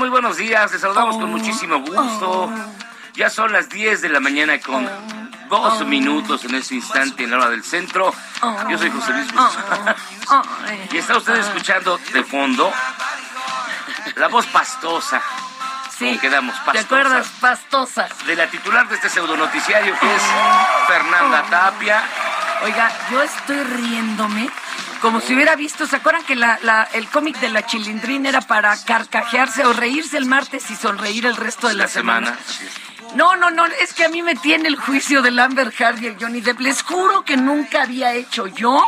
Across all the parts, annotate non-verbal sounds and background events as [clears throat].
Muy buenos días. Les saludamos con muchísimo gusto. Ya son las 10 de la mañana con dos minutos en este instante en la hora del centro. Yo soy José Luis Guzmán. [laughs] Y está usted escuchando de fondo la voz pastosa. Sí. ¿Cómo quedamos? ¿Te Pastosa. acuerdas? Pastosas. De la titular de este pseudonoticiario que es Fernanda Tapia. Oiga, yo estoy riéndome como si hubiera visto, ¿se acuerdan que la, la- el cómic de la chilindrina era para carcajearse o reírse el martes y sonreír el resto de la, La semana. No, no, no, es que a mí me tiene el juicio del Amber Heard y el Johnny Depp. Les juro que nunca había hecho yo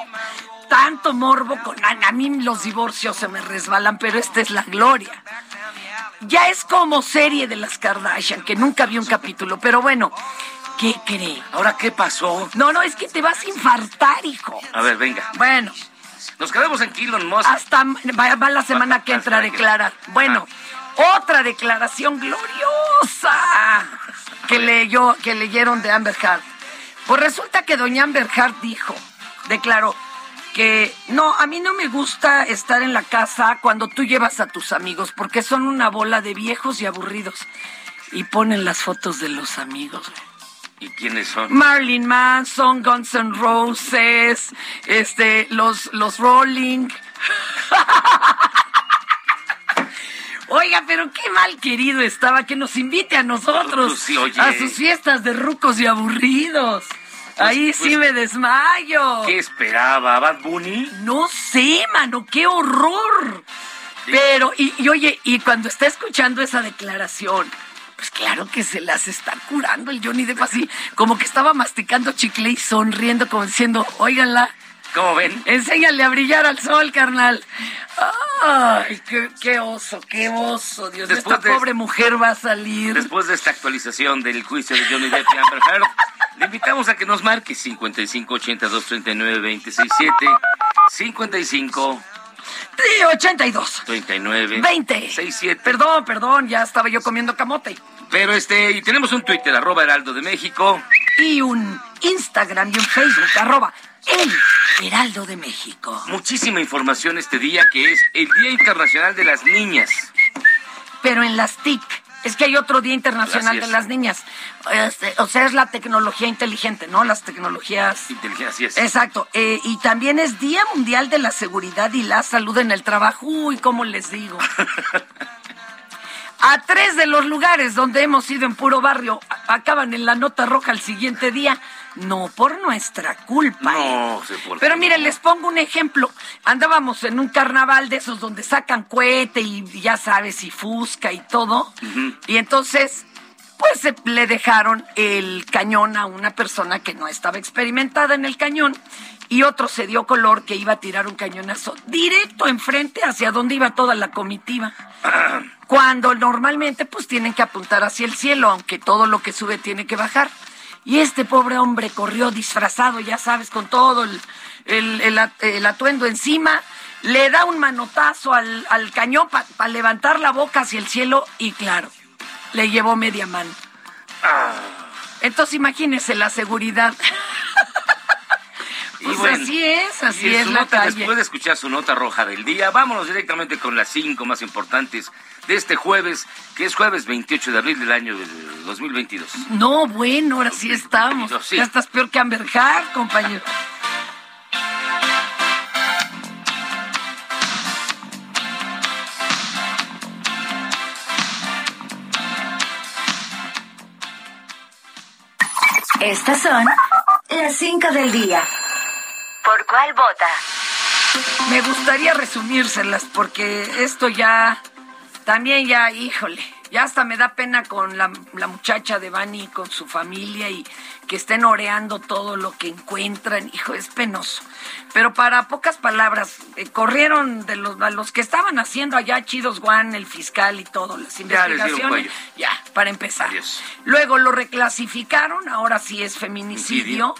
tanto morbo con... A, a mí los divorcios se me resbalan, pero esta es la gloria. Ya es como serie de las Kardashian, que nunca vi un capítulo, pero bueno, ¿qué cree? ¿Ahora qué pasó? No, no, es que te vas a infartar, hijo. A ver, venga. Bueno, Nos quedamos en Elon Musk. hasta va, va la semana Va- que entra a hasta que- declarar. Bueno, otra declaración gloriosa que leyó, que leyeron de Amber Heard. Pues resulta que doña Amber Heard dijo, declaró que no, a mí no me gusta estar en la casa cuando tú llevas a tus amigos, porque son una bola de viejos y aburridos. Y ponen las fotos de los amigos. ¿Y quiénes son? Marilyn Manson, Guns N' Roses, este, los, los Rolling. [laughs] Oiga, pero qué mal querido estaba que nos invite a nosotros Pues sí, a sus fiestas de rucos y aburridos. Ahí sí pues, me desmayo. ¿Qué esperaba? ¿Bad Bunny? No sé, mano, qué horror. Pero, y, y oye, y cuando está escuchando esa declaración, pues claro que se las está curando el Johnny Depp así, como que estaba masticando chicle y sonriendo, como diciendo, óiganla, ¿Cómo ven? enséñale a brillar al sol, carnal. Ay, qué, qué oso, qué oso, Dios. Después Esta de- pobre mujer va a salir. Después de esta actualización del juicio de Johnny Depp y Amber Heard, le invitamos a que nos marque 55 82 39 26 7 55 Sí, 82. 39 20. 67. Perdón, perdón, ya estaba yo comiendo camote. Pero este, y tenemos un Twitter, arroba Heraldo de México. y un Instagram y un Facebook, arroba el Heraldo de México. Muchísima información este día que es el Día Internacional de las Niñas. Pero en las TIC, es que hay otro Día Internacional de las Niñas. Este, o sea, es la tecnología inteligente, ¿no? Las tecnologías... Inteligencia, así es. Exacto. eh, y también es Día Mundial de la Seguridad y la Salud en el Trabajo. Uy, ¿cómo les digo? [laughs] a tres de los lugares donde hemos ido en puro barrio acaban en la nota roja al siguiente día. No por nuestra culpa. No, ¿eh? sé por Pero mire, les pongo un ejemplo. Andábamos en un carnaval de esos donde sacan cohete y ya sabes, y fusca y todo. Y entonces, pues se- le dejaron el cañón a una persona que no estaba experimentada en el cañón. Y otro se dio color que iba a tirar un cañonazo directo enfrente hacia donde iba toda la comitiva. [clears throat] Cuando normalmente pues tienen que apuntar hacia el cielo, aunque todo lo que sube tiene que bajar. Y este pobre hombre corrió disfrazado, ya sabes, con todo el, el- el at- el atuendo encima, le da un manotazo al, al cañón para levantar la boca hacia el cielo y claro, le llevó media mano. Entonces imagínese la seguridad. [laughs] Pues bueno, así es, así y es la nota, calle. Después de escuchar su nota roja del día, vámonos directamente con las cinco más importantes de este jueves, que es jueves 28 de abril del año del 2022. No, bueno, ahora sí estamos. Sí. Ya estás peor que Amber Heard, compañero. Estas son las 5 del día. ¿Por cuál vota? Me gustaría resumírselas porque esto ya, también ya, híjole, ya hasta me da pena con la, la muchacha de Bani y con su familia y que estén oreando todo lo que encuentran, hijo, es penoso. Pero para pocas palabras, eh, corrieron de los, a los que estaban haciendo allá Chidos Juan, el fiscal y todo, las investigaciones. Ya, para empezar. Adiós. Luego lo reclasificaron, ahora sí es feminicidio.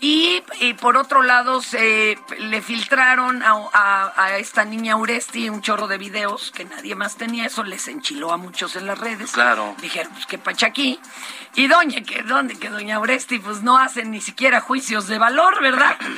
Y, y por otro lado, se le filtraron a, a- a esta niña Uresti un chorro de videos que nadie más tenía. Eso les enchiló a muchos en las redes. Claro. Dijeron, pues qué pacha aquí. Y doña, que dónde, que doña Uresti, pues no hacen ni siquiera juicios de valor, ¿verdad? [clears throat]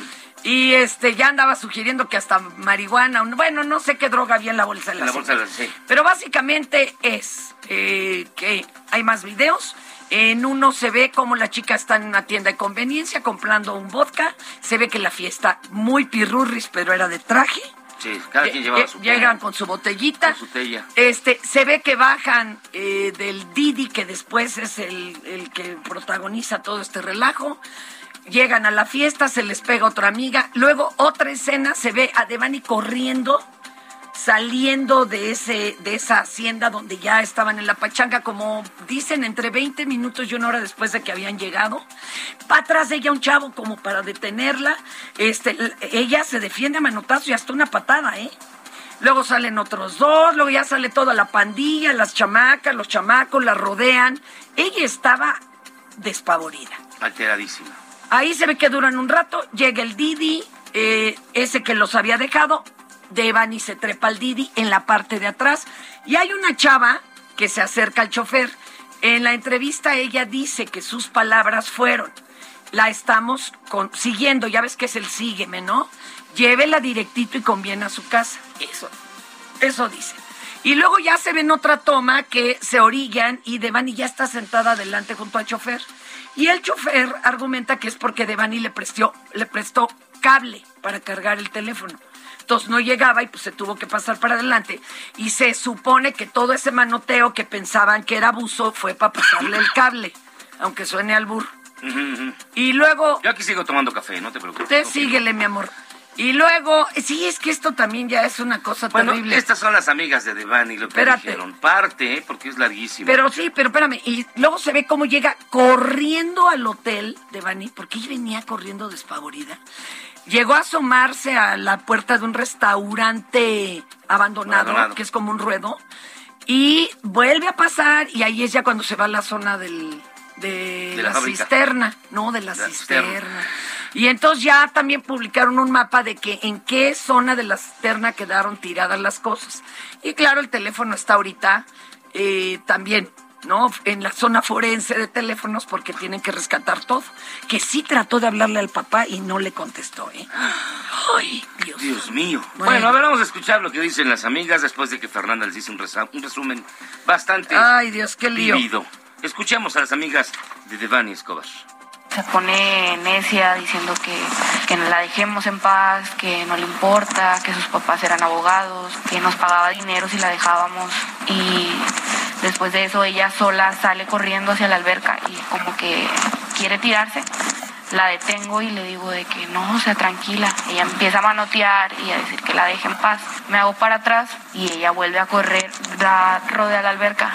Y este ya andaba sugiriendo que hasta marihuana, bueno, no sé qué droga había en la bolsa de la, la bolsa de señora. la- sí. Pero básicamente es eh, que hay más videos. En uno se ve como la chica está en una tienda de conveniencia comprando un vodka. Se ve que la fiesta muy pirurris, pero era de traje. Sí, cada quien Lle- llevaba lle- su Llegan con su botellita. Con su. Este, se ve que bajan eh, del Didi, que después es el, el que protagoniza todo este relajo. Llegan a la fiesta, se les pega otra amiga. Luego, otra escena, se ve a Devani corriendo, saliendo de, ese, de esa hacienda donde ya estaban en la pachanga, como dicen, entre 20 minutos y una hora después de que habían llegado. Va atrás de ella un chavo como para detenerla. Este, ella se defiende a manotazo y hasta una patada, ¿eh? Luego salen otros dos, luego ya sale toda la pandilla, las chamacas, los chamacos la rodean. Ella estaba despavorida. Alteradísima. Ahí se ve que duran un rato, llega el Didi, eh, ese que los había dejado, Devani se trepa al Didi en la parte de atrás y hay una chava que se acerca al chofer. En la entrevista ella dice que sus palabras fueron, la estamos con- siguiendo, ya ves que es el sígueme, ¿no? Llévela directito y conviene a su casa. Eso, eso dice. Y luego ya se ve en otra toma que se orillan y Devani ya está sentada adelante junto al chofer. Y el chofer argumenta que es porque Devani le prestó, le prestó cable para cargar el teléfono. No llegaba y pues se tuvo que pasar para adelante. Y se supone que todo ese manoteo que pensaban que era abuso fue para pasarle el cable, aunque suene al burro. Y luego Yo aquí sigo tomando café, no te preocupes. Usted síguele, mi amor. Y luego, sí, es que esto también ya es una cosa Bueno, terrible. estas son las amigas de Devani, lo que Espérate. dijeron. Parte, ¿eh? porque es larguísimo. Pero sí, pero espérame. Y luego se ve cómo llega corriendo al hotel de Bani, porque ella venía corriendo despavorida. Llegó a asomarse a la puerta de un restaurante abandonado, Abandonado. que es como un ruedo, y vuelve a pasar, y ahí es ya cuando se va a la zona del, de, De la cisterna, no, de la, La cisterna. cisterna. Y entonces ya también publicaron un mapa de que en qué zona de la cisterna quedaron tiradas las cosas. Y claro, el teléfono está ahorita eh, también, ¿no? En la zona forense de teléfonos porque tienen que rescatar todo. Que sí trató de hablarle al papá y no le contestó, ¿eh? Ay, Dios. Dios mío. Bueno. Bueno. a ver, vamos a escuchar lo que dicen las amigas después de que Fernanda les hizo un, resumen bastante Ay, Dios, qué lío. vivido. Escuchemos a las amigas de Devani Escobar. Se pone necia diciendo que, que la dejemos en paz, que no le importa, que sus papás eran abogados, que nos pagaba dinero si la dejábamos. Y Después de eso ella sola sale corriendo hacia la alberca y como que quiere tirarse. La detengo y le digo de que no, sea, tranquila. Ella empieza a manotear y a decir que la deje en paz. Me hago para atrás y ella vuelve a correr, da, rodea la alberca.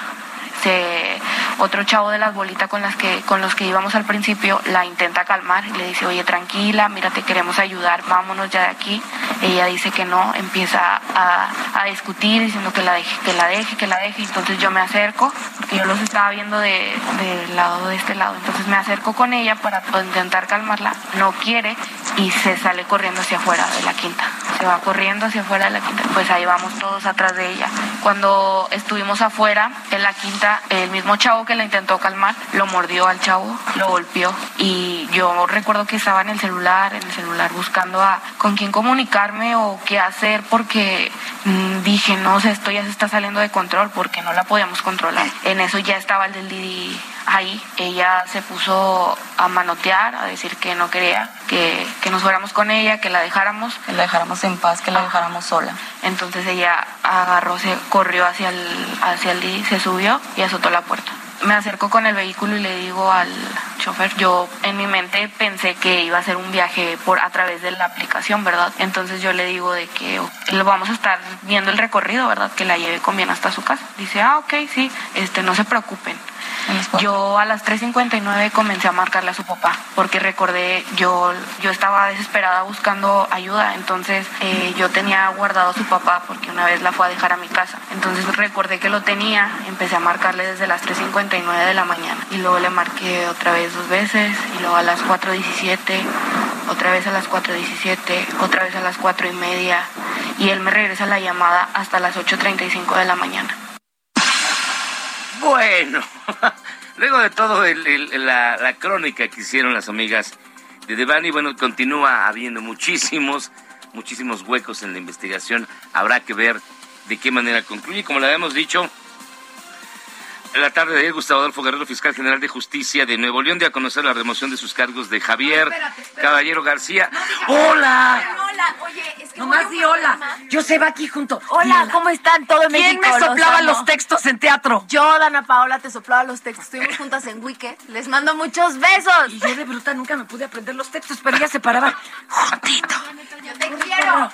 Otro chavo de las bolitas con las que con los que íbamos al principio la intenta calmar le dice oye tranquila mira te queremos ayudar vámonos ya de aquí ella dice que no empieza a, a discutir diciendo que la deje que la deje que la deje. Entonces yo me acerco porque yo los estaba viendo de, del lado de este lado. Entonces me acerco con ella para intentar calmarla. No quiere y se sale corriendo hacia afuera de la quinta. Se va corriendo hacia afuera de la quinta. Pues ahí vamos todos atrás de ella. Cuando estuvimos afuera en la quinta el mismo chavo que la intentó calmar, lo mordió al chavo, lo golpeó y yo recuerdo que estaba en el celular, en el celular buscando a con quién comunicarme o qué hacer porque mmm, dije, no sé, esto ya se está saliendo de control porque no la podíamos controlar. En eso ya estaba el del Didi ahí, ella se puso a manotear, a decir que no quería que, que, nos fuéramos con ella, que la dejáramos, que la dejáramos en paz, que la dejáramos sola. Entonces ella agarró, se corrió hacia el, hacia el se subió y azotó la puerta me acerco con el vehículo y le digo al chofer, yo en mi mente pensé que iba a ser un viaje por a través de la aplicación, ¿verdad? Entonces yo le digo de que lo vamos a estar viendo el recorrido, ¿verdad? Que la lleve con bien hasta su casa. Dice, ah, ok, sí, este, no se preocupen. Yo a las 3.59 comencé a marcarle a su papá porque recordé, yo, yo estaba desesperada buscando ayuda, entonces eh, yo tenía guardado a su papá porque una vez la fue a dejar a mi casa. Entonces recordé que lo tenía, empecé a marcarle desde las 3.59 de la mañana y luego le marqué otra vez dos veces y luego a las 4.17, otra vez a las 4.17, otra vez a las 4 y y él me regresa la llamada hasta las 8.35 de la mañana. Bueno, [laughs] luego de todo la, crónica que hicieron las amigas de Devani, bueno, continúa habiendo muchísimos, muchísimos huecos en la investigación. Habrá que ver de qué manera concluye. Como le habíamos dicho, la tarde de ayer, Gustavo Adolfo Guerrero, fiscal general de justicia de Nuevo León, dio a conocer la remoción de sus cargos de Javier No, espérate, espérate. Caballero García. No, ¡Hola! Hola, oye, es que Nomás di hola. Yo se va aquí junto. Hola, ¿cómo están? Todo ¿Quién México, me los soplaba los textos en teatro? Yo, Dana Paola, te soplaba los textos. Estuvimos juntas en Wiki. Les mando muchos besos. Y yo de bruta nunca me pude aprender los textos, pero ella se paraba [laughs] juntito. Yo te quiero.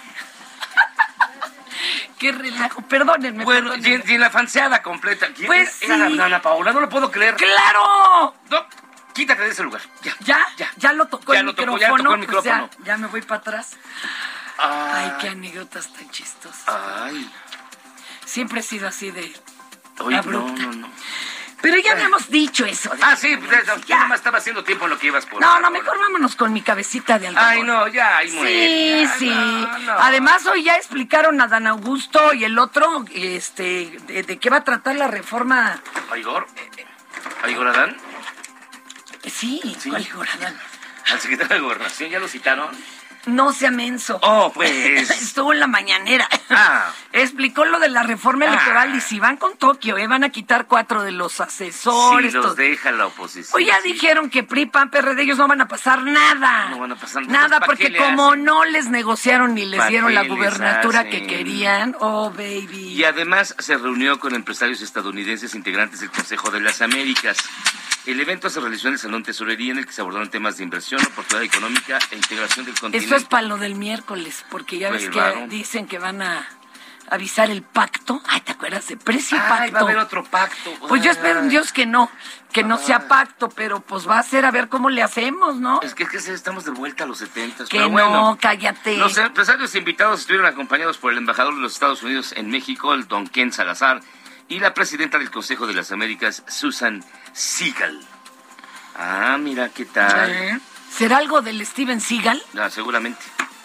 [laughs] Qué relajo. Perdónenme. Bueno, perdónenme. y, y en la fanseada completa. ¿quién Pues era? Era sí. la Ana Paola, no lo puedo creer. ¡Claro! No, quítate de ese lugar. Ya. ¿Ya? Ya. ¿Ya lo tocó Ya el lo tocó, micrófono? ya tocó el Pues ya- micrófono. ya, me voy para atrás. Ay, qué anécdotas tan chistosas. Ay, Siempre he sido así de... oye, no, Abrupta. no, no. Pero ya habíamos dicho eso. de- Ah, sí, pues, eso, Ya. nomás estaba haciendo tiempo en lo que ibas por No, no, mejor vámonos con mi cabecita de algodón. Ay, no, ya, ahí muere. Sí, Ya, sí. no, no. Además, hoy ya explicaron a Dan Augusto y el otro, este, de, de qué va a tratar la reforma. ¿A Igor? ¿A Igor Adán? Sí, Sí. ¿cuál Igor Adán? Al secretario de Gobernación, ¿ya lo citaron? No sea menso. Oh, pues. [laughs] Estuvo en la mañanera. Ah. Explicó lo de la reforma Ah. electoral y si van con Tokio, ¿eh? van a quitar cuatro de los Sí, asesores. los todo. deja la oposición. Pues ya sí. dijeron que PRI, PAN, PRD, ellos no van a pasar nada. No van a pasar nada. Nada, ¿Para porque como hacen? no les negociaron ni les ¿Para dieron la gubernatura hacen? que querían. Oh, baby. Y además se reunió con empresarios estadounidenses integrantes del Consejo de las Américas. El evento se realizó en el Salón Tesorería en el que se abordaron temas de inversión, oportunidad económica e integración del continente. Eso es para lo del miércoles, porque ya ves que dicen que van a avisar el pacto. Ay, ¿te acuerdas de precio y Ay, pacto? va a haber otro pacto. Pues yo espero en. Dios que no, que no sea pacto, pero pues va a ser a ver cómo le hacemos, ¿no? Es que, es que estamos de vuelta a los 70. Que pero no, bueno. cállate. Los empresarios invitados estuvieron acompañados por el embajador de los Estados Unidos en México, el don Ken Salazar, y la presidenta del Consejo de las Américas, Susan Seagal. Ah, mira qué tal. ¿Eh? ¿Será algo del Steven Seagal? Ah, seguramente.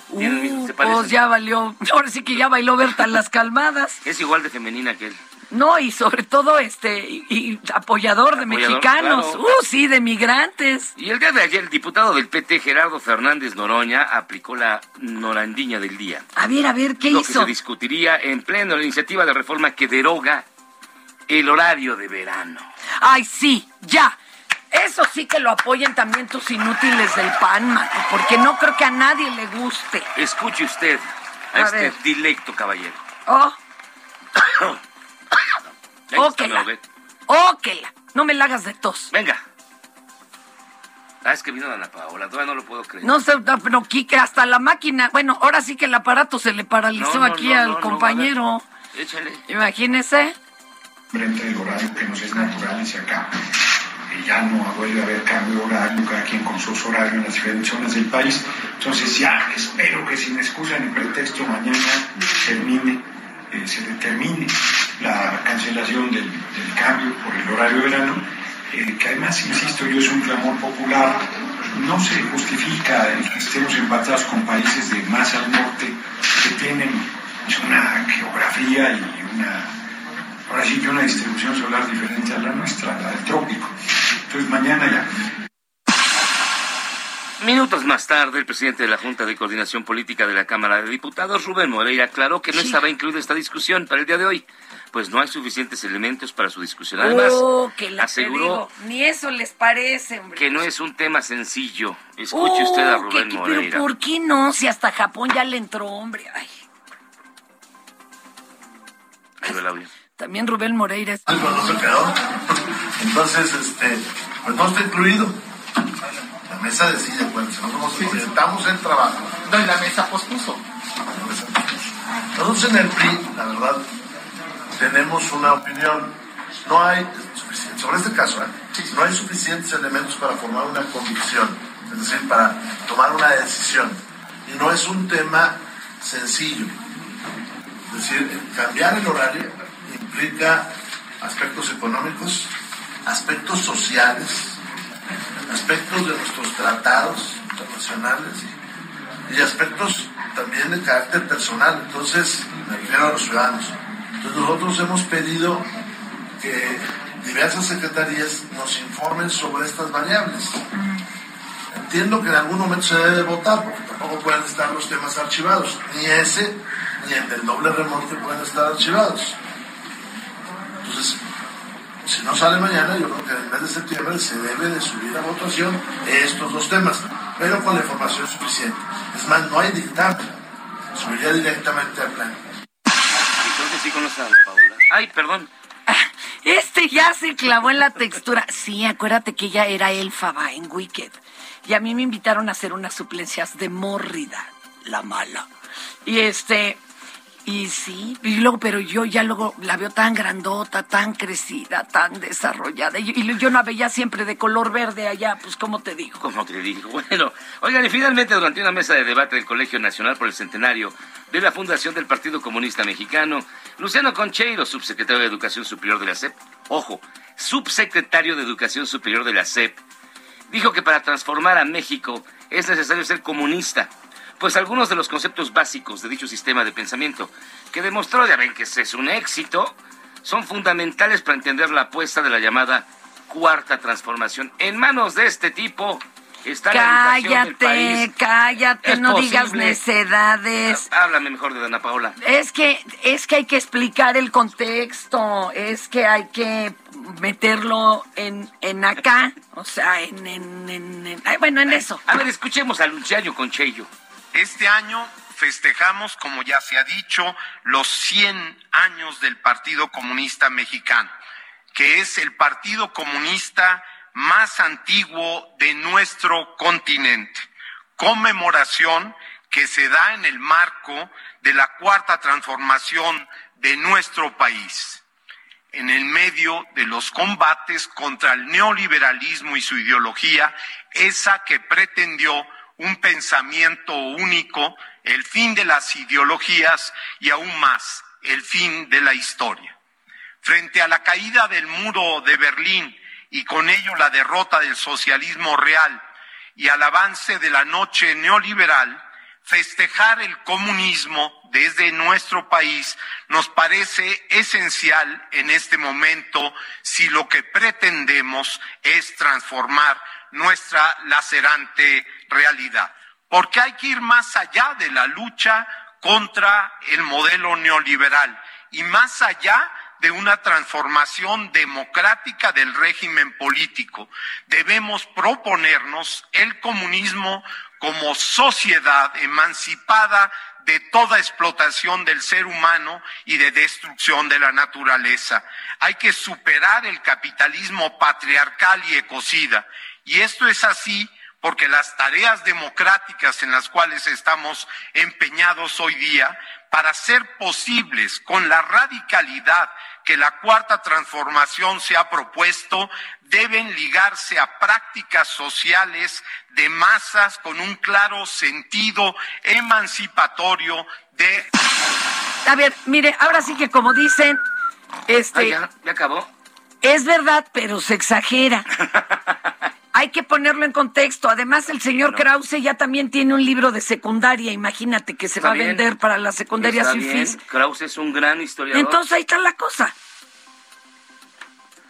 Uh, pues ya valió. Ahora sí que ya bailó Berta las calmadas. Es igual de femenina que él. No, y sobre todo este y, y apoyador de mexicanos. claro. Uh, sí, de migrantes. Y el día de ayer, el diputado del PT, Gerardo Fernández Noroña, aplicó la norandiña del día. A ver, a ver, ¿qué lo que hizo? se discutiría en pleno la iniciativa de reforma que deroga el horario de verano. Ay, sí, ya. Eso sí que lo apoyen también tus inútiles del PAN, Mato, porque no creo que a nadie le guste. Escuche usted a, A este ver. dilecto caballero. Oh, Ahí Ok, está, la- ¿no ve? Óquela. No me la hagas de tos. Venga. Ah, es que vino Ana Paola, todavía no lo puedo creer. No sé, no, Kike, hasta la máquina. Bueno, ahora sí que el aparato se le paralizó No, no, aquí al compañero. échale. Imagínese. Frente del horario que nos es natural se acaba. Y ya no vuelve a haber cambio de horario, cada quien con sus horarios en las diferentes zonas del país. Entonces ya espero que sin excusa ni pretexto mañana termine, eh, se determine la cancelación del, cambio por el horario verano, eh, que además, insisto yo, es un clamor popular. No se justifica el que estemos empatados con países de más al norte que tienen una geografía y una ahora sí que una distribución solar diferente a la nuestra, la del trópico. Entonces mañana ya. Minutos más tarde, el presidente de la Junta de Coordinación Política de la Cámara de Diputados, Rubén Moreira, aclaró que no Sí. estaba incluida esta discusión para el día de hoy, pues no hay suficientes elementos para su discusión. Además, oh, que la aseguró digo, Ni eso les parece, hombre. que no es un tema sencillo. Escuche usted a Oh, Rubén que- que- Moreira. Pero ¿por qué no? Si hasta Japón ya le entró, hombre. Ay, Ahí va el audio. También Rubén Moreira es... no se quedó. Entonces, este, pues no está incluido. La mesa decide, bueno, si nosotros orientamos el trabajo. No, y la mesa pospuso. Nosotros en el PRI, la verdad, tenemos una opinión. No hay suficiente, sobre este caso, ¿eh? no hay suficientes elementos para formar una convicción, es decir, para tomar una decisión. Y no es un tema sencillo. Es decir, cambiar el horario implica aspectos económicos, aspectos sociales, aspectos de nuestros tratados internacionales y aspectos también de carácter personal. Entonces, me refiero a los ciudadanos. Entonces, nosotros hemos pedido que diversas secretarías nos informen sobre estas variables. Entiendo que en algún momento se debe votar, porque tampoco pueden estar los temas archivados. Ni ese, ni el del doble remolque pueden estar archivados. Entonces, si no sale mañana, yo creo que en el mes de septiembre se debe de subir a votación estos dos temas, pero con la información suficiente. Es más, no hay dictamen, subiría directamente al creo que sí conoce a Ana Paola. Ay, perdón. [laughs] Este ya se clavó en la textura. Sí, acuérdate que ella era elfaba en Wicked. Y a mí me invitaron a hacer unas suplencias de Mórrida, la mala. Y este, y sí, y luego, pero yo ya luego la veo tan grandota, tan crecida, tan desarrollada. Y, y yo la veía siempre de color verde allá, pues, ¿cómo te digo? Como te digo. [laughs] Bueno, oigan, y finalmente durante una mesa de debate del Colegio Nacional por el Centenario de la Fundación del Partido Comunista Mexicano, Luciano Concheiro, subsecretario de Educación Superior de la SEP, ojo, subsecretario de Educación Superior de la SEP, dijo que para transformar a México es necesario ser comunista, pues algunos de los conceptos básicos de dicho sistema de pensamiento, que demostró, ya ven que es un éxito, son fundamentales para entender la apuesta de la llamada cuarta transformación. En manos de este tipo está la educación del Cállate, país. cállate, Es no digas necedades. Háblame mejor de Dana Paola. Es que, es que hay que explicar el contexto, es que hay que meterlo en, en acá, o sea, en, en, en- bueno, en eso. A ver, escuchemos a Luciano Concheiro. Este año festejamos, como ya se ha dicho, los 100 años del Partido Comunista Mexicano, que es el partido comunista más antiguo de nuestro continente. Conmemoración que se da en el marco de la cuarta transformación de nuestro país en el medio de los combates contra el neoliberalismo y su ideología, esa que pretendió un pensamiento único, el fin de las ideologías y aún más, el fin de la historia. Frente a la caída del muro de Berlín y con ello la derrota del socialismo real y al avance de la noche neoliberal, festejar el comunismo desde nuestro país nos parece esencial en este momento si lo que pretendemos es transformar nuestra lacerante realidad. Porque hay que ir más allá de la lucha contra el modelo neoliberal y más allá de una transformación democrática del régimen político. Debemos proponernos el comunismo como sociedad emancipada de toda explotación del ser humano y de destrucción de la naturaleza. Hay que superar el capitalismo patriarcal y ecocida. Y esto es así porque las tareas democráticas en las cuales estamos empeñados hoy día, para ser posibles con la radicalidad que la cuarta transformación se ha propuesto, deben ligarse a prácticas sociales de masas con un claro sentido emancipatorio de... A ver, mire, ahora sí que como dicen, este... Ah, ya, ya acabó. Es verdad, pero se exagera. [laughs] Hay que ponerlo en contexto. Además, el señor Krause ya también tiene un libro de secundaria. Imagínate que se Está va bien. a vender para las secundarias Está fifís. bien. Krause es un gran historiador. Entonces ahí está la cosa.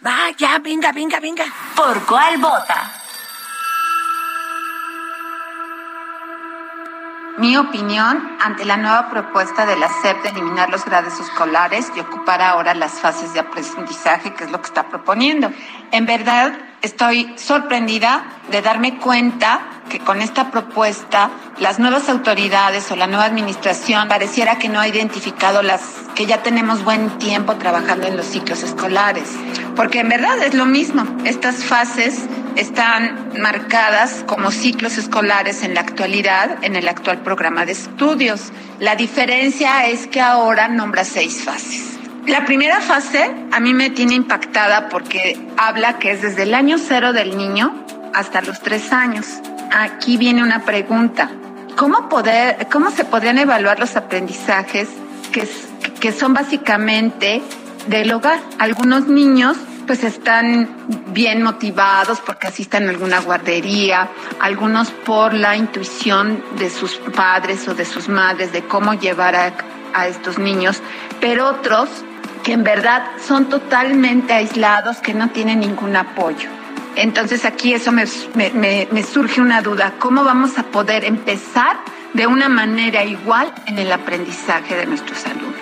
Va, ya, venga, venga, venga. ¿Por cuál vota? Mi opinión ante la nueva propuesta de la SEP de eliminar los grados escolares y ocupar ahora las fases de aprendizaje, que es lo que está proponiendo. En verdad, estoy sorprendida de darme cuenta que con esta propuesta las nuevas autoridades o la nueva administración pareciera que no ha identificado las que ya tenemos buen tiempo trabajando en los ciclos escolares. Porque en verdad es lo mismo. Estas fases están marcadas como ciclos escolares en la actualidad, en el actual programa de estudios. La diferencia es que ahora nombra seis fases. La primera fase a mí me tiene impactada porque habla que es desde el año cero del niño hasta los tres años. Aquí viene una pregunta. ¿Cómo, poder, cómo se podrían evaluar los aprendizajes que, que son básicamente del hogar? Algunos niños pues están bien motivados porque asistan a alguna guardería, algunos por la intuición de sus padres o de sus madres de cómo llevar a, a estos niños, pero otros que en verdad son totalmente aislados, que no tienen ningún apoyo. Entonces aquí eso me, me- me- surge una duda, ¿cómo vamos a poder empezar de una manera igual en el aprendizaje de nuestros alumnos?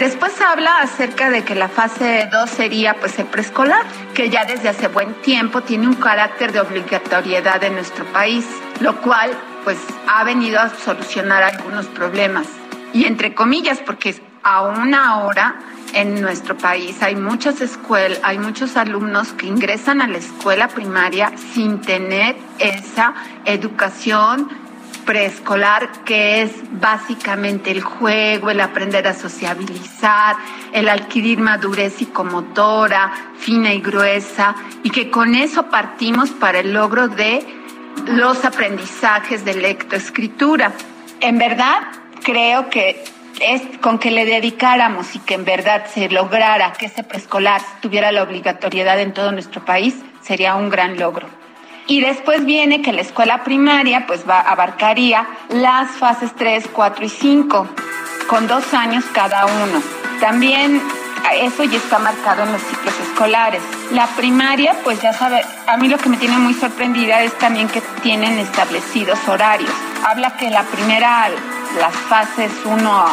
Después habla acerca de que la fase 2 sería pues el preescolar, que ya desde hace buen tiempo tiene un carácter de obligatoriedad en nuestro país, lo cual pues ha venido a solucionar algunos problemas. Y entre comillas, porque aún ahora en nuestro país hay muchas escuelas, hay muchos alumnos que ingresan a la escuela primaria sin tener esa educación preescolar que es básicamente el juego, el aprender a sociabilizar, el adquirir madurez psicomotora, fina y gruesa, y que con eso partimos para el logro de los aprendizajes de lectoescritura. En verdad, creo que es con que le dedicáramos y que en verdad se lograra que ese preescolar tuviera la obligatoriedad en todo nuestro país, sería un gran logro. Y después viene que la escuela primaria pues va, abarcaría las fases 3, 4 y 5, con dos años cada uno. También eso ya está marcado en los ciclos escolares. La primaria, pues ya sabe, a mí lo que me tiene muy sorprendida es también que tienen establecidos horarios. Habla que la primera, las fases 1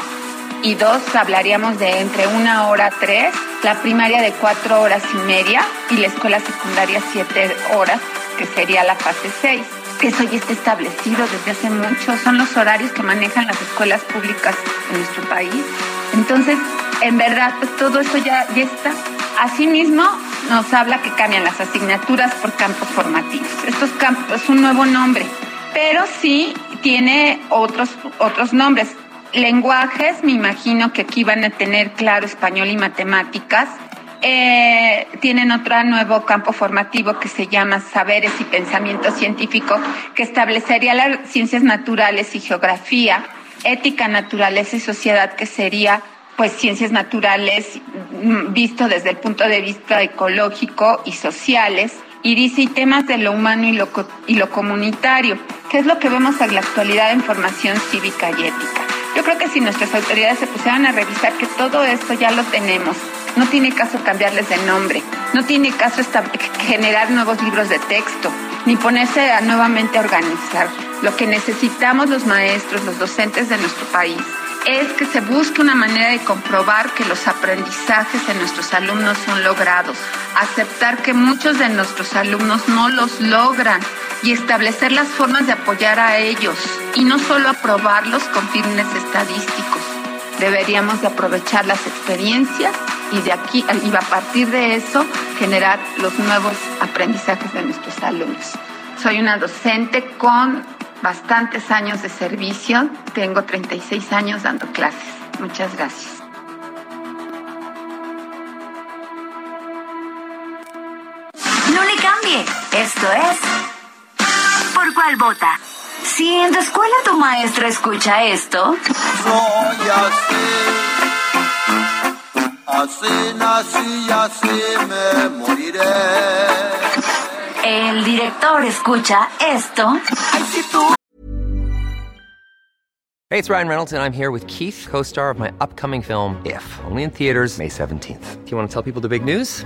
y 2 hablaríamos de entre una hora tres, la primaria de cuatro horas y media y la escuela secundaria siete horas, que sería la fase 6. Eso ya está establecido desde hace mucho, son los horarios que manejan las escuelas públicas en nuestro país. Entonces, en verdad, pues todo eso ya, ya está. Asimismo, nos habla que cambian las asignaturas por campos formativos. Estos campos es un nuevo nombre, pero sí tiene otros, otros nombres. Lenguajes, me imagino que aquí van a tener claro español y matemáticas. Eh, tienen otro nuevo campo formativo que se llama Saberes y Pensamiento Científico, que establecería las ciencias naturales y geografía, ética, naturaleza y sociedad, que sería pues ciencias naturales mm, visto desde el punto de vista ecológico y sociales, y dice temas de lo humano y lo, y lo comunitario, que es lo que vemos en la actualidad en formación cívica y ética. Yo creo que si nuestras autoridades se pusieran a revisar que todo esto ya lo tenemos, no tiene caso cambiarles de nombre, no tiene caso generar nuevos libros de texto, ni ponerse a nuevamente organizar. Lo que necesitamos los maestros, los docentes de nuestro país, es que se busque una manera de comprobar que los aprendizajes de nuestros alumnos son logrados, aceptar que muchos de nuestros alumnos no los logran y establecer las formas de apoyar a ellos y no solo aprobarlos con fines estadísticos. Deberíamos de aprovechar las experiencias y de aquí y a partir de eso generar los nuevos aprendizajes de nuestros alumnos. Soy una docente con bastantes años de servicio, tengo 36 años dando clases. Muchas gracias. No le cambie. Esto es ¿Por cuál vota? Si en tu escuela tu maestra escucha esto, Soy así, así nací y así me moriré. el director escucha esto, Hey, it's Ryan Reynolds, and I'm here with Keith, co star of my upcoming film, If, only in theaters, May 17th. Do you want to tell people the big news?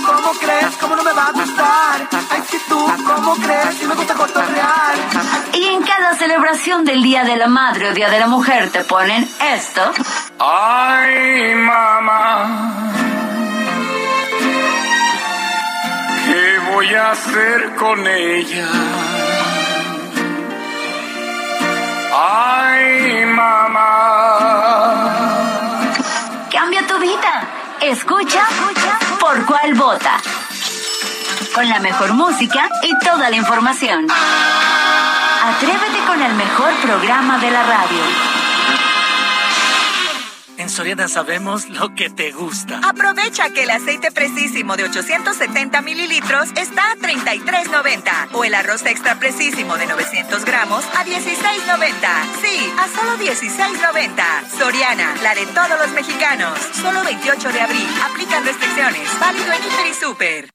¿Cómo crees? ¿Cómo no me va a gustar? Ay, si tú, ¿cómo crees? Si me gusta cotorrear. y en cada celebración del Día de la Madre o Día de la Mujer te ponen esto. Ay, mamá. ¿Qué voy a hacer con ella? Ay, mamá. Cambia tu vida. Escucha, por cuál vota. Con la mejor música y toda la información. Atrévete con el mejor programa de la radio. En Soriana sabemos lo que te gusta. Aprovecha que el aceite precisísimo de 870 mililitros está a 33.90 o el arroz extra precisísimo de 900 gramos a 16.90. Sí, a solo 16.90. Soriana, la de todos los mexicanos. Solo 28 de abril. Aplican restricciones. Válido en Hiper y Super.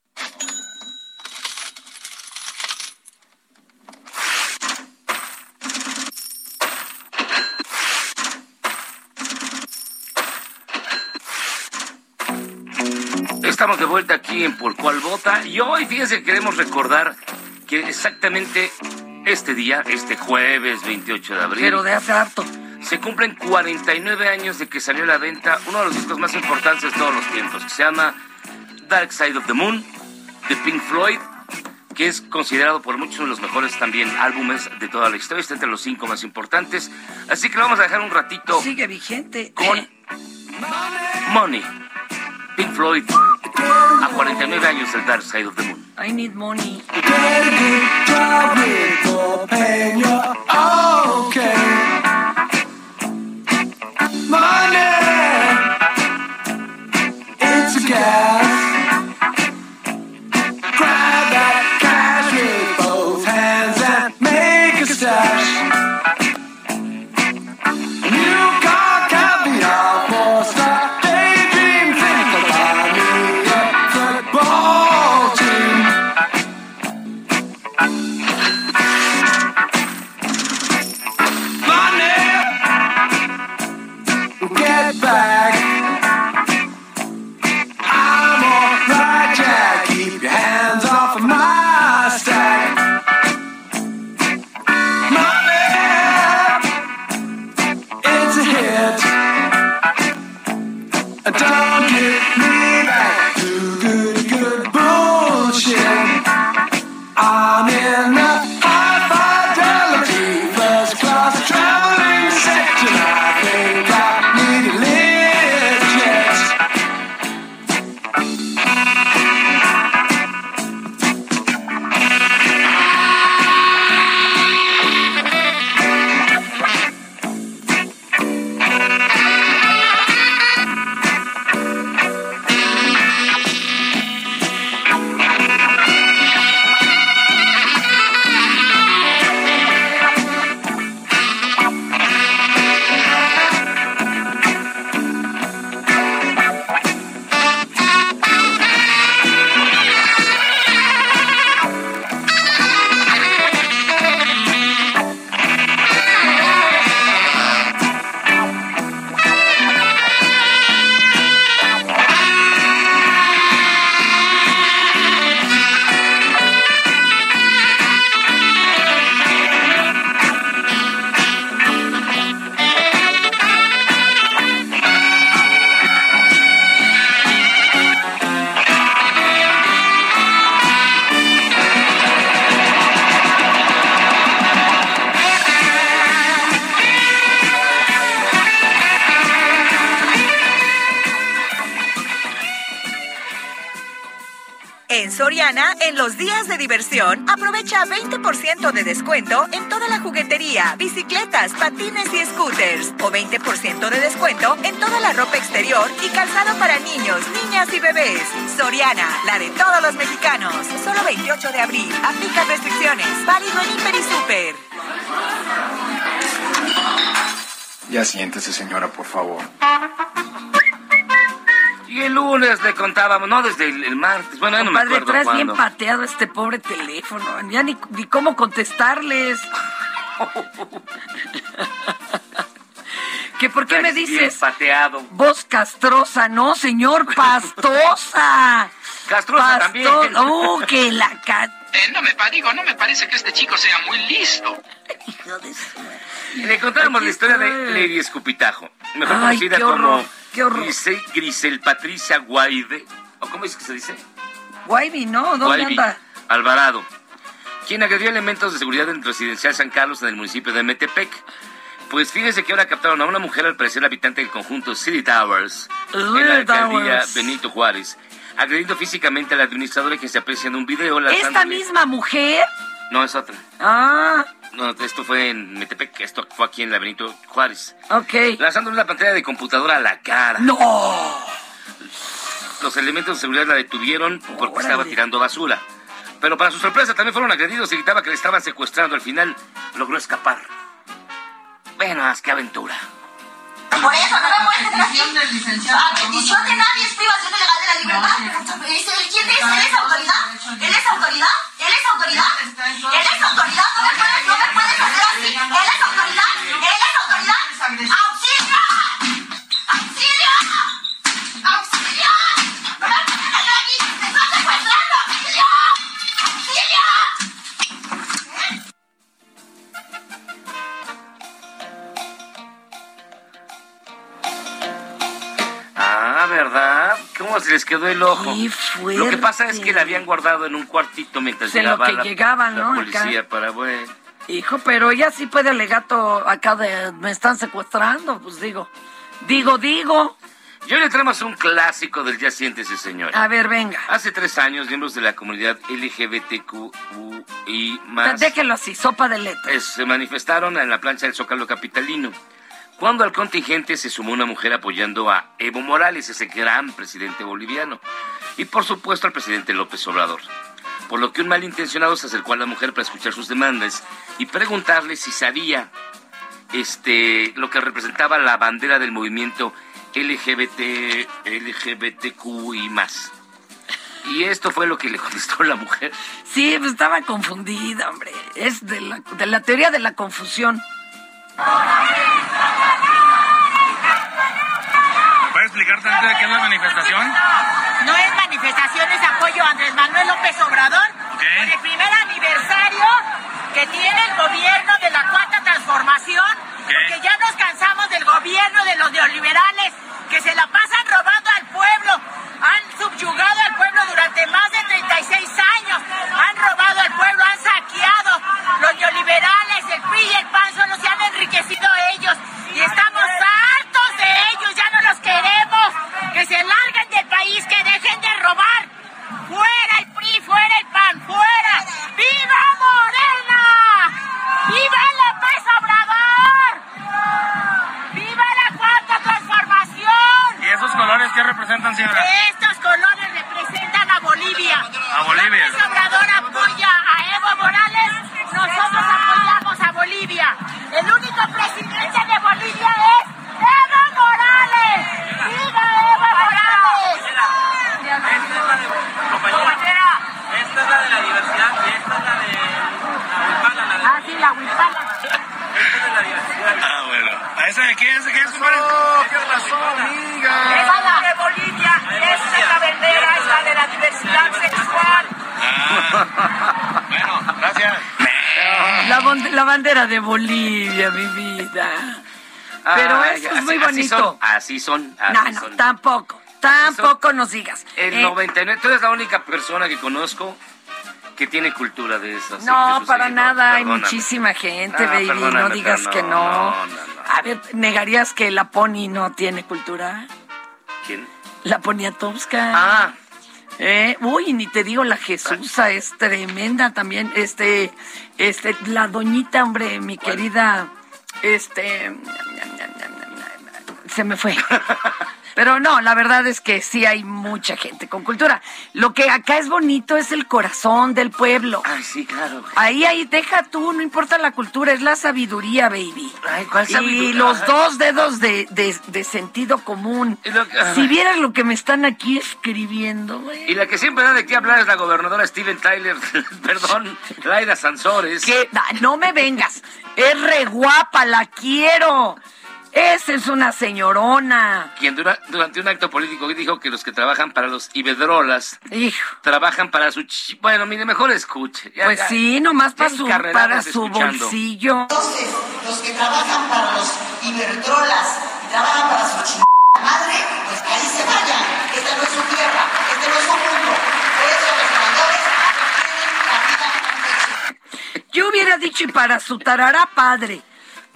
Estamos de vuelta aquí en Por Cual Vota y hoy fíjense que queremos recordar que exactamente este día, este jueves 28 de abril, Pero de hace harto. se cumplen 49 años de que salió a la venta uno de los discos más importantes de todos los tiempos, que se llama Dark Side of the Moon, de Pink Floyd, que es considerado por muchos uno de los mejores también álbumes de toda la historia, está entre los cinco más importantes. Así que lo vamos a dejar un ratito Sigue vigente. con Money. Pink Floyd, a 49 años del Dark Side of the Moon. I need money. It's Don't get me En Soriana, en los días de diversión, aprovecha 20% de descuento en toda la juguetería, bicicletas, patines y scooters. O 20% de descuento en toda la ropa exterior y calzado para niños, niñas y bebés. Soriana, la de todos los mexicanos. Solo 28 de abril. Aplica restricciones. Válido en Hiper y Super. Ya siéntese, señora, por favor. Y el lunes le contábamos, no desde el, el martes, bueno, ya no me Padre, acuerdo traes bien pateado este pobre teléfono. Ya ni, ni cómo contestarles. ¿Que ¿Por qué me dices pateado. voz castrosa? No, señor, pastosa. [laughs] Castrosa también. ¡Uh, que la. Eh, no me digo, no me parece que este chico sea muy listo. Y le contamos la historia de Lady Escupitajo, mejor Ay, conocida como qué horror. Grisel, Grisel Patricia Guaide, ¿o cómo es que se dice? Guaybi, ¿no? ¿Dónde Guaybi anda? Alvarado, quien agredió elementos de seguridad en el residencial San Carlos en el municipio de Metepec. Pues fíjese que ahora captaron a una mujer, al parecer habitante del conjunto City Towers, en la alcaldía Towers. Benito Juárez, agrediendo físicamente al administrador que se aprecia en un video. ¿Esta misma mujer? No, es otra. Ah, No, esto fue en Metepec, esto fue aquí en la Benito Juárez. ok. Lanzándole una pantalla de computadora a la cara. ¡No! Los elementos de seguridad la detuvieron porque estaba tirando basura. Pero para su sorpresa también fueron agredidos y gritaba que le estaban secuestrando. Al final logró escapar. Bueno, qué aventura. Por eso no me puedes. A petición de nadie es privación ilegal de la libertad. ¿Es quién es? ¿Él es autoridad? ¿Él es autoridad? ¿Él es autoridad? ¿Él es autoridad? No me puedes, no me puedes hacer así. ¿Él es autoridad? ¿Él es autoridad? ¿Verdad? ¿Cómo se les quedó el ojo? Qué Lo que pasa es fuerte. que la habían guardado en un cuartito mientras De lo llegaba que la, llegaban, la ¿no? policía Acá. para bueno. Hijo, pero ella sí puede alegato acá de me están secuestrando, pues digo. Digo, digo. Yo le traemos un clásico del Ya Siéntese, señor. A ver, venga. Hace tres años, miembros de la comunidad LGBTQI más Déjelo así, sopa de letras. se manifestaron en la plancha del Zócalo Capitalino. Cuando al contingente se sumó una mujer apoyando a Evo Morales, ese gran presidente boliviano, y por supuesto al presidente López Obrador. Por lo que un malintencionado se acercó a la mujer para escuchar sus demandas y preguntarle si sabía este, lo que representaba la bandera del movimiento LGBT, LGBTQI más. Y esto fue lo que le contestó la mujer. Sí, pues estaba confundida, hombre. Es de la teoría de la confusión. ¿Puedes explicar tanto de qué es la manifestación? No es manifestación, es apoyo a Andrés Manuel López Obrador por el primer aniversario que tiene el gobierno de la cuarta transformación, porque ya nos cansamos del gobierno de los neoliberales que se la pasan bandera de Bolivia, mi vida. Pero Ay, eso es así- muy así bonito. son, Así son, así No, no, son. tampoco. Tampoco nos digas. El Eh, 99, tú eres la única persona que conozco que tiene cultura de esas. No, para nada. Hay muchísima gente, Ah, baby. No digas que no, no. no, no, A ver, ¿negarías que la Pony no tiene cultura? ¿Quién? La Poniatowska. Ah, Eh, uy, ni te digo, la Jesusa es tremenda también. Este, este, la doñita, hombre, mi querida, este, se me fue. [laughs] Pero no, la verdad es que sí hay mucha gente con cultura. Lo que acá es bonito es el corazón del pueblo. Ay, sí, claro. Ahí, ahí, deja tú, no importa la cultura, es la sabiduría, baby. Ay, ¿cuál Y sabiduría? los Ajá. dos dedos de, de- de sentido común. lo que- Si vieras lo que me están aquí escribiendo, güey. Y la que siempre da de qué hablar es la gobernadora Steven Tyler, [laughs] perdón, Laida Sansores. Que no me vengas. Es re guapa, la quiero. Esa es una señorona. Quien dura- durante un acto político dijo que los que trabajan para los ibedrolas trabajan para su... ch- Bueno, mire, mejor escuche. Ya- Pues ya- sí, nomás para su, para su escuchando. bolsillo. Entonces, los que trabajan para los iberdrolas y trabajan para su chingada madre, pues ahí se vayan. Esta no es su tierra, este no es su mundo. Por eso los senadores Yo hubiera dicho y para su tarará padre.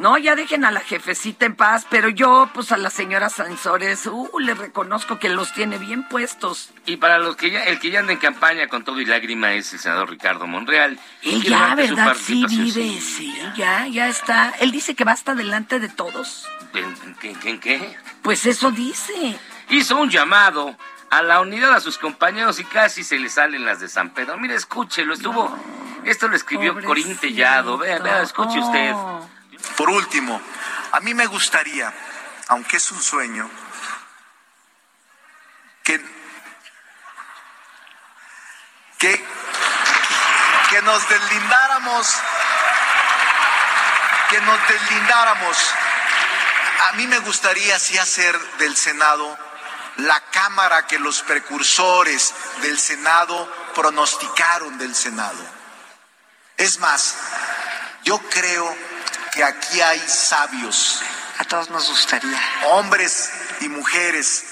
No, ya dejen a la jefecita en paz, pero yo, pues a la señora Sansores, uh, le reconozco que los tiene bien puestos. Y para los que ya, el que ya anda en campaña con todo y lágrima es el senador Ricardo Monreal. Él ya, ¿verdad? Sí vive, sí, ya, ya está. Él dice que va hasta delante de todos. ¿En, en qué? Pues eso dice. Hizo un llamado a la unidad a sus compañeros y casi se le salen las de San Pedro. Mire, escúchelo, estuvo... Esto lo escribió Corín Tellado. Vea, vea, escuche usted. Por último, a mí me gustaría, aunque es un sueño, que, que, nos deslindáramos, que nos deslindáramos. A mí me gustaría así hacer del Senado la cámara que los precursores del Senado pronosticaron del Senado. Es más, yo creo que aquí hay sabios. A todos nos gustaría. Hombres y mujeres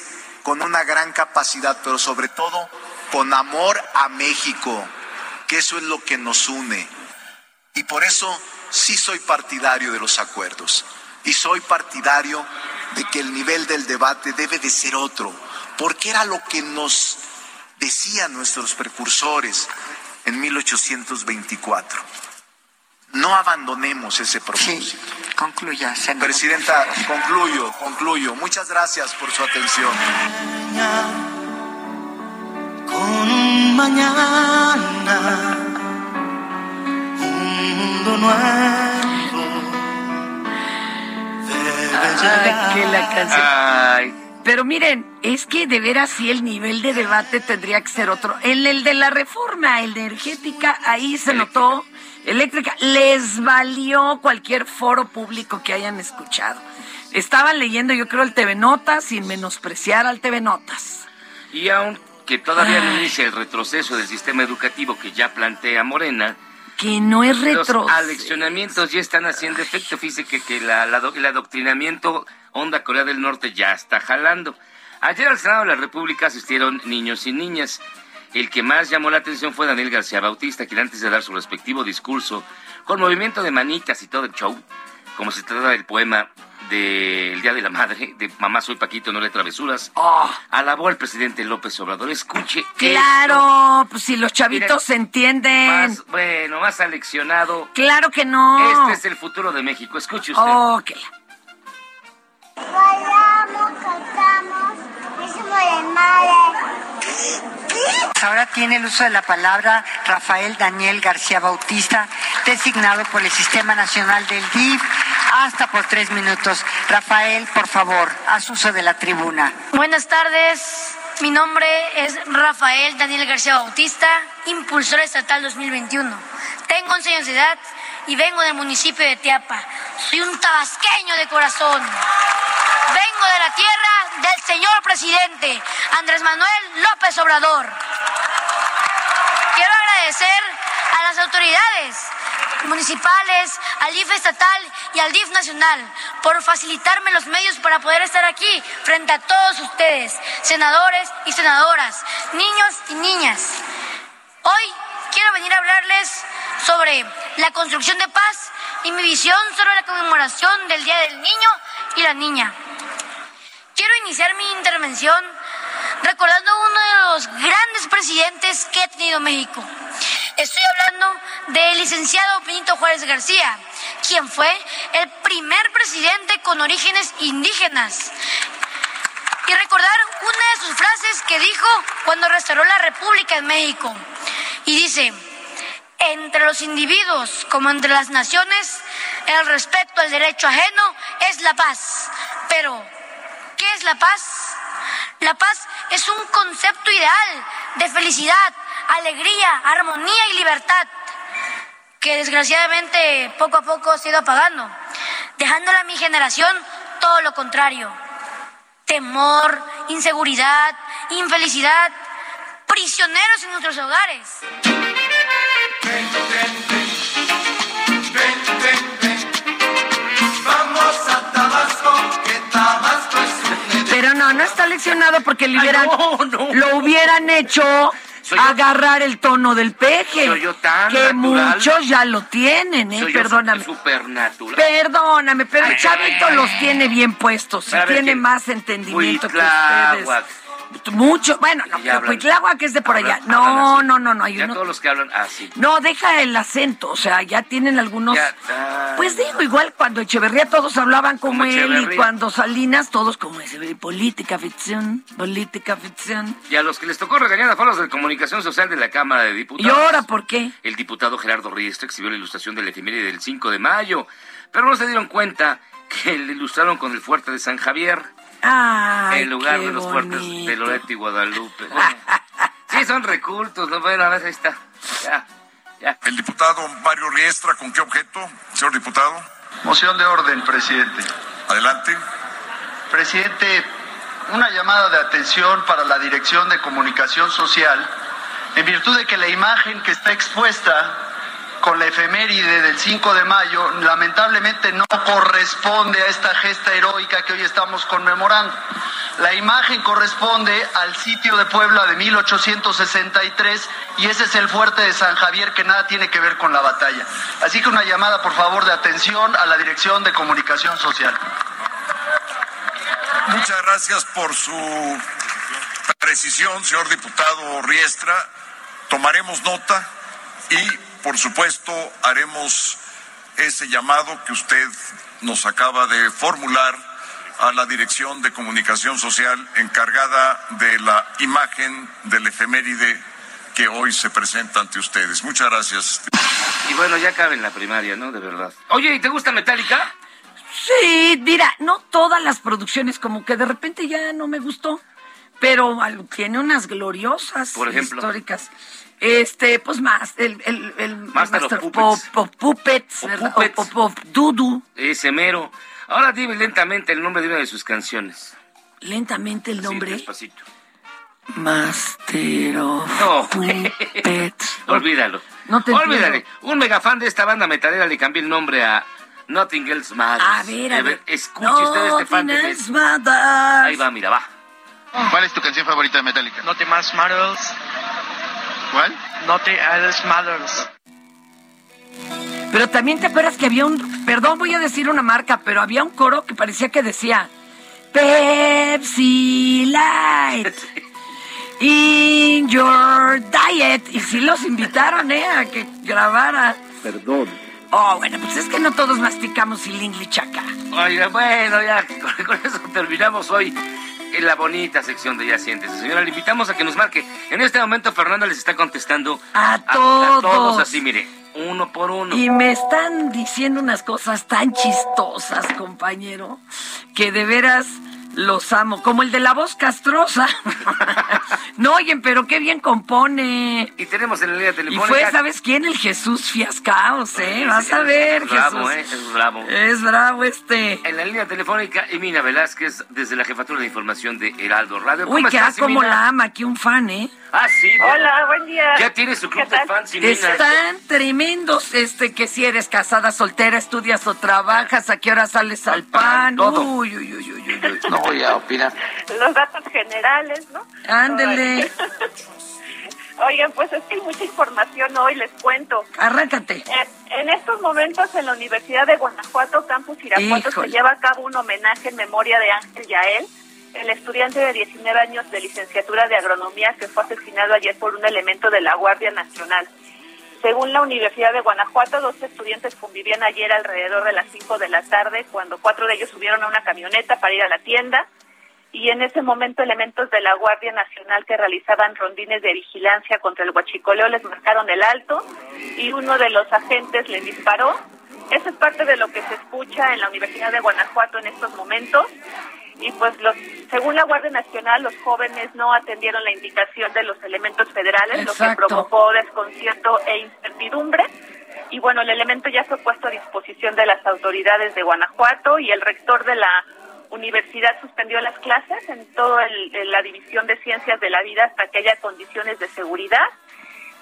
con una gran capacidad, pero sobre todo con amor a México, que eso es lo que nos une. Y por eso sí soy partidario de los acuerdos. Y soy partidario de que el nivel del debate debe de ser otro, porque era lo que nos decían nuestros precursores en 1824. No abandonemos ese propósito. Concluya, Presidenta, concluyo, concluyo. Muchas gracias por su atención. con un mañana, un mundo nuevo. Debe llegar. que la canción. Pero miren, es que de veras sí el nivel de debate tendría que ser otro. En el de la reforma energética, ahí se notó, eléctrica, les valió cualquier foro público que hayan escuchado. Estaban leyendo, yo creo, el TV Notas sin menospreciar al TV Notas. Y aunque todavía no inicia el retroceso del sistema educativo que ya plantea Morena, Que no es los retro. aleccionamientos ya están haciendo efecto. Fíjese que, que la- la el adoctrinamiento onda Corea del Norte ya está jalando. Ayer al Senado de la República asistieron niños y niñas. El que más llamó la atención fue Daniel García Bautista, quien antes de dar su respectivo discurso, con movimiento de manitas y todo el show, como se trata del poema del Día de la Madre, de Mamá soy Paquito, no le travesuras, alabó al presidente López Obrador. Escuche. Claro, pues si los chavitos se entienden. Más, bueno, más aleccionado. Claro que no. Este es el futuro de México. Escuche usted. Ok. Bailamos, cantamos, hicimos de madre. Ahora tiene el uso de la palabra Rafael Daniel García Bautista, designado por el Sistema Nacional del DIF, hasta por tres minutos. Rafael, por favor, haz uso de la tribuna. Buenas tardes, mi nombre es Rafael Daniel García Bautista, impulsor estatal 2021. Tengo 11 años de edad y vengo del municipio de Teapa. Soy un tabasqueño de corazón. Vengo de la tierra del señor presidente Andrés Manuel López Obrador. Quiero agradecer a las autoridades municipales, al DIF estatal y al DIF nacional por facilitarme los medios para poder estar aquí frente a todos ustedes, senadores y senadoras, niños y niñas. Hoy quiero venir a hablarles sobre la construcción de paz y mi visión sobre la conmemoración del Día del Niño y la Niña. Quiero iniciar mi intervención recordando uno de los grandes presidentes unido México. Estoy hablando del licenciado Benito Juárez García, quien fue el primer presidente con orígenes indígenas. Y recordar una de sus frases que dijo cuando restauró la República en México. Y dice, entre los individuos como entre las naciones, el respeto al derecho ajeno es la paz. Pero, ¿qué es la paz? La paz es un concepto ideal de felicidad, alegría, armonía y libertad, que desgraciadamente poco a poco se ha ido apagando, dejándole a mi generación todo lo contrario. Temor, inseguridad, infelicidad, prisioneros en nuestros hogares. Vamos a Tabasco, que Tabasco es Pero no, no está leccionado porque Ay, no, no. lo hubieran hecho Soy yo- agarrar el tono del peje. Soy yo tan que natural. muchos ya lo tienen, ¿eh? Soy yo Perdóname. supernatural. Perdóname, pero el chavito los tiene bien puestos y tiene más entendimiento que ustedes. Mucho, bueno, no, Ya hablan- Cuitláhuac es de por allá. No, no, no, no, hay Ya uno. todos los que hablan así. No, deja el acento, o sea, ya tienen algunos. Ya, ah. Pues digo, igual cuando Echeverría todos hablaban como, Como él y cuando Salinas todos como ese. Política ficción, política ficción. Y a los que les tocó regañar a los de comunicación social de la Cámara de ¿Y Diputados. ahora por qué? El diputado Gerardo Riestra exhibió la ilustración del efeméride del 5 de mayo, pero no se dieron cuenta que le ilustraron con el fuerte de San Javier Ay, en lugar de los fuertes de Loreto y Guadalupe. sí, son recultos, ¿no? Bueno, a ver, ahí está. Ya, ya. El diputado Mario Riestra, ¿con qué objeto, señor diputado? Moción de orden, presidente. Adelante. Presidente, una llamada de atención para la Dirección de Comunicación Social, en virtud de que la imagen que está expuesta con la efeméride del 5 de mayo lamentablemente no corresponde a esta gesta heroica que hoy estamos conmemorando. La imagen corresponde al sitio de Puebla de 1863 y ese es el fuerte de San Javier que nada tiene que ver con la batalla. Así que una llamada por favor de atención a la Dirección de Comunicación Social. Muchas gracias por su precisión, señor diputado Riestra. Tomaremos nota y, por supuesto, haremos ese llamado que usted nos acaba de formular a la Dirección de Comunicación Social encargada de la imagen del efeméride que hoy se presenta ante ustedes. Muchas gracias. Y bueno, ya cabe en la primaria, ¿no? De verdad. Oye, ¿y te gusta Metallica? Sí, mira, no todas las producciones, como que de repente ya no me gustó, pero tiene unas gloriosas Por ejemplo. históricas. Este, pues más, el, el, el Master of Puppets. Pop- Puppets. Puppets. O Pop- Dudu. Ese mero. Ahora dime lentamente el nombre de una de sus canciones. Lentamente el Sí, nombre. despacito. Master of No. Puppets. [laughs] Olvídalo. No te Olvídale. entiendo. Un mega fan de esta banda metalera le cambió el nombre a Nothing Else Matters. A ver, a ver. Escuche usted este fan de Nothing else Metallica. matters. Ahí va, mira, va. ¿Cuál es tu canción favorita de Metallica? Nothing más matters. ¿Cuál? Nothing else matters. Pero también te acuerdas que había un, perdón, voy a decir una marca, pero había un coro que parecía que decía Pepsi Light in your diet. Y sí los invitaron, ¿eh? A que grabara. Perdón. Oh, bueno, pues es que no todos masticamos el English acá. Oiga, bueno, ya con, con eso terminamos hoy en la bonita sección de Ya Siéntese. Señora, le invitamos a que nos marque. En este momento Fernanda les está contestando A a todos. todos así, mire, uno por uno. Y me están diciendo unas cosas tan chistosas, compañero, que de veras los amo. Como el de la voz castrosa. [laughs] no, oyen, pero qué bien compone. Y tenemos en la línea Y telefónica... fue, ¿sabes quién? El Jesús Fiascaos, ¿eh? Vas a ver, es bravo, Jesús. ¿eh? Es bravo. Es bravo este. En la línea telefónica, Emina Velázquez, desde la Jefatura de Información de Heraldo Radio. Uy, ¿Cómo que estás, ah, como la ama aquí un fan, ¿eh? Ah, sí. Hola, buen día. Ya tiene su club ¿Qué de fans, Emina. Están tremendos, este, que si eres casada, soltera, estudias o trabajas, a qué hora sales al pan. todo. Uy, uy, uy, uy, uy, uy. No voy a opinar. Los datos generales, ¿no? Ándele. [laughs] Oigan, pues es que hay mucha información hoy, les cuento. Arráncate. En, en estos momentos en la Universidad de Guanajuato, Campus Irapuato, Híjole. se lleva a cabo un homenaje en memoria de Ángel Yael, el estudiante de 19 años de licenciatura de agronomía que fue asesinado ayer por un elemento de la Guardia Nacional. Según la Universidad de Guanajuato, dos estudiantes convivían ayer alrededor de las 5 de la tarde cuando cuatro de ellos subieron a una camioneta para ir a la tienda y en ese momento elementos de la Guardia Nacional que realizaban rondines de vigilancia contra el huachicoleo les marcaron el alto y uno de los agentes les disparó. Eso es parte de lo que se escucha en la Universidad de Guanajuato en estos momentos y pues los, según la Guardia Nacional los jóvenes no atendieron la indicación de los elementos federales, lo que provocó desconcierto e incertidumbre. Y bueno, el elemento ya fue puesto a disposición de las autoridades de Guanajuato y el rector de la universidad suspendió las clases en toda la división de ciencias de la vida hasta que haya condiciones de seguridad.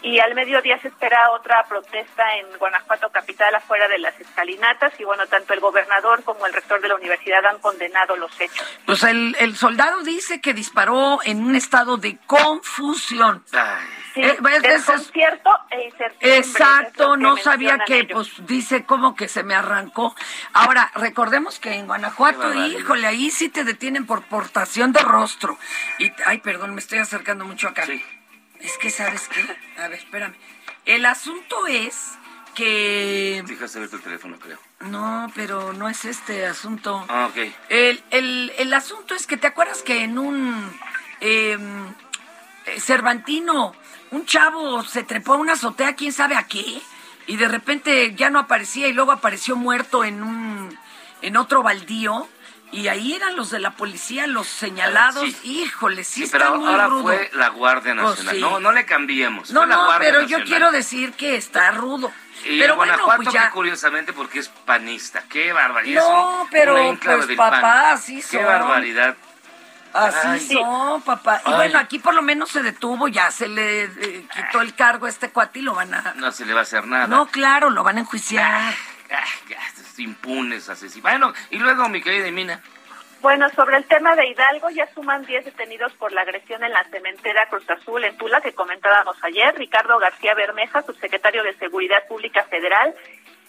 Y al mediodía se espera otra protesta en Guanajuato capital afuera de las escalinatas y bueno, tanto el gobernador como el rector de la universidad han condenado los hechos. Pues el, el soldado dice que disparó en un estado de confusión. Sí, Eh, es- desconcierto e incertidumbre. Exacto, no que sabía que, ellos. pues dice como que se me arrancó. Ahora, recordemos que en Guanajuato, híjole, ahí sí te detienen por portación de rostro. Y, ay, perdón, me estoy acercando mucho acá. Es que, ¿sabes qué? A ver, espérame. El asunto es que... Dejaste ver tu teléfono, creo. No, pero no es este asunto. Ah, ok. El, el, el asunto es que te acuerdas que en un em, eh, Cervantino, un chavo se trepó a una azotea, quién sabe a qué, y de repente ya no aparecía y luego apareció muerto en un en otro baldío. Y ahí eran los de la policía, los señalados. Híjole, sí, Sí, está pero muy ahora rudo. fue la Guardia Pues Nacional. sí. No, no le cambiemos. No, fue no, pero yo quiero decir que está rudo. Y pero en bueno, Guanajuato, pues ya. que curiosamente, porque es panista. ¡Qué barbaridad! No, pero, pues, papá, así ¡Qué barbaridad! Así Ay. son, papá. Y Ay. bueno, aquí por lo menos se detuvo, ya se le eh, quitó el cargo a este cuate y lo van a... No se le va a hacer nada. No, claro, lo van a enjuiciar. Impunes, asesinos. Bueno, y luego, mi querida Mina. Bueno, sobre el tema de Hidalgo, ya suman 10 detenidos por la agresión en la cementera Cruz Azul en Tula, que comentábamos ayer. Ricardo García Bermeja, subsecretario de Seguridad Pública Federal,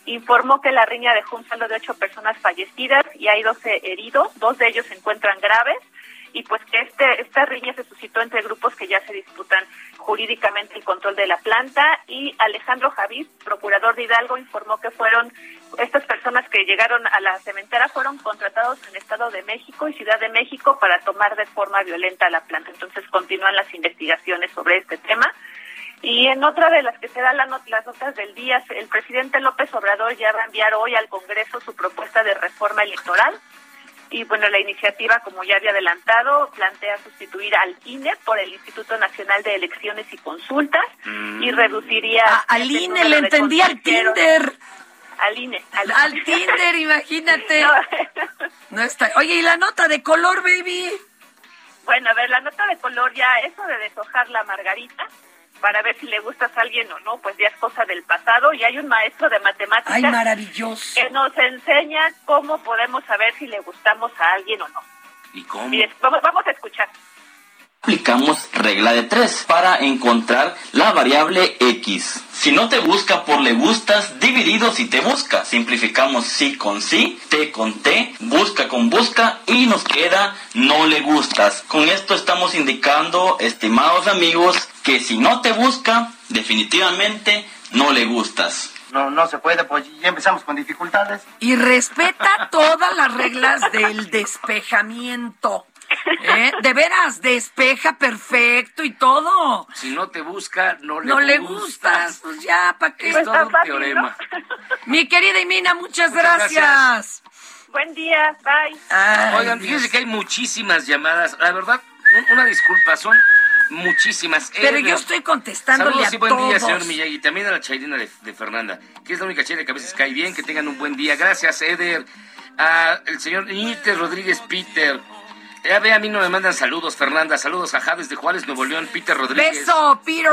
informó que la riña dejó un saldo de ocho personas fallecidas y hay 12 heridos. Dos de ellos se encuentran graves. Y pues que este, esta riña se suscitó entre grupos que ya se disputan jurídicamente el control de la planta. Y Alejandro Javiz, procurador de Hidalgo, informó que fueron estas personas que llegaron a la cementera fueron contratados en Estado de México y Ciudad de México para tomar de forma violenta la planta. Entonces continúan las investigaciones sobre este tema. Y en otra de las que se dan las notas del día, el presidente López Obrador ya va a enviar hoy al Congreso su propuesta de reforma electoral. Y bueno, la iniciativa, como ya había adelantado, plantea sustituir al INE por el Instituto Nacional de Elecciones y Consultas y reduciría... A- al INE le entendí al. Tinder. Al INE. Al, Al Tinder, imagínate. [laughs] No. No está. Oye, ¿y la nota de color, baby? Bueno, a ver, la nota de color ya, eso de deshojar la margarita para ver si le gustas a alguien o no, pues ya es cosa del pasado y hay un maestro de matemáticas Ay, maravilloso. que nos enseña cómo podemos saber si le gustamos a alguien o no. ¿Y cómo? Vamos a escuchar. Aplicamos regla de tres para encontrar la variable x. Si no te busca por le gustas, dividido si te busca. Simplificamos sí con sí, t con t, busca con busca y nos queda no le gustas. Con esto estamos indicando, estimados amigos, que si no te busca, definitivamente no le gustas. No, no se puede, pues ya empezamos con dificultades. Y respeta todas las reglas del despejamiento. ¿Eh? De veras, despeja perfecto y todo. Si no te busca, no le No le gustas. gustas, pues ya, ¿para qué? Es todo un teorema. [laughs] Mi querida Imina, muchas, Muchas gracias. gracias. Buen día, bye. Ay, Oigan, Dios. fíjense que hay muchísimas llamadas. La verdad, un- una disculpa, son muchísimas. Pero Eder. yo estoy contestándole Saludos a y buen día, todos. señor Miyagi. También a la chairina de, de Fernanda, que es la única chaira que a veces cae bien. Que tengan un buen día. Gracias, Eder. A el señor Níter Rodríguez Peter. Ya ve, a mí no me mandan saludos, Fernanda. Saludos a Javes de Juárez, Nuevo León, Peter Rodríguez. Beso, Peter.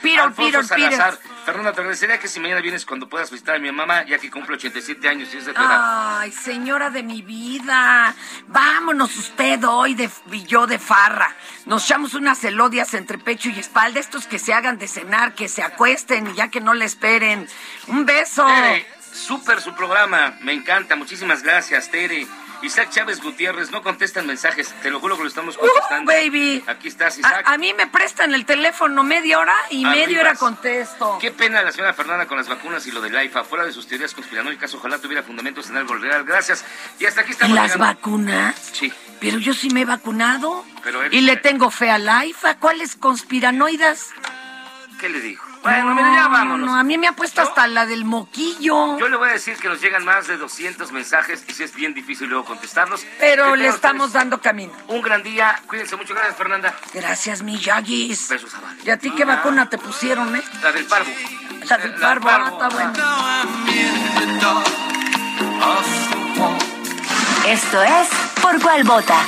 Peter, Alfonso Peter, Salazar. Peter. Fernanda, te agradecería que si mañana vienes cuando puedas visitar a mi mamá, ya que cumple 87 años y es de tu edad. Ay, señora de mi vida. Vámonos usted hoy de, y yo de farra. Nos echamos unas elodias entre pecho y espalda. Estos que se hagan de cenar, que se acuesten y ya que no le esperen. Un beso. Tere, súper su programa, me encanta, muchísimas gracias, Tere. Isaac Chávez Gutiérrez, no contestan mensajes. Te lo juro que lo estamos contestando. Uh, baby. Aquí estás, Isaac. A, a, mí me prestan el teléfono media hora y Arribas. media hora contesto. Qué pena la señora Fernanda con las vacunas y lo del AIFA. Fuera de sus teorías conspiranoicas, ojalá tuviera fundamentos en algo real. Gracias. Y hasta aquí estamos. ¿Las llegando. vacunas? Sí. Pero yo sí me he vacunado. Pero él- Y le tengo fe al AIFA. ¿Cuáles conspiranoidas? ¿Qué le dijo? Bueno, mira, ya vámonos. No, a mí me ha puesto hasta la del moquillo. Yo le voy a decir que nos llegan más de 200 mensajes y si es bien difícil luego contestarlos. Pero le estamos ustedes dando camino. Un gran día. Cuídense mucho. Gracias, Fernanda. Gracias, mi Yagis. Besos a. ¿Y a ti qué vacuna te pusieron, eh? La del parvo. La del parvo, ah, está bueno. Esto es Por Cuál Vota.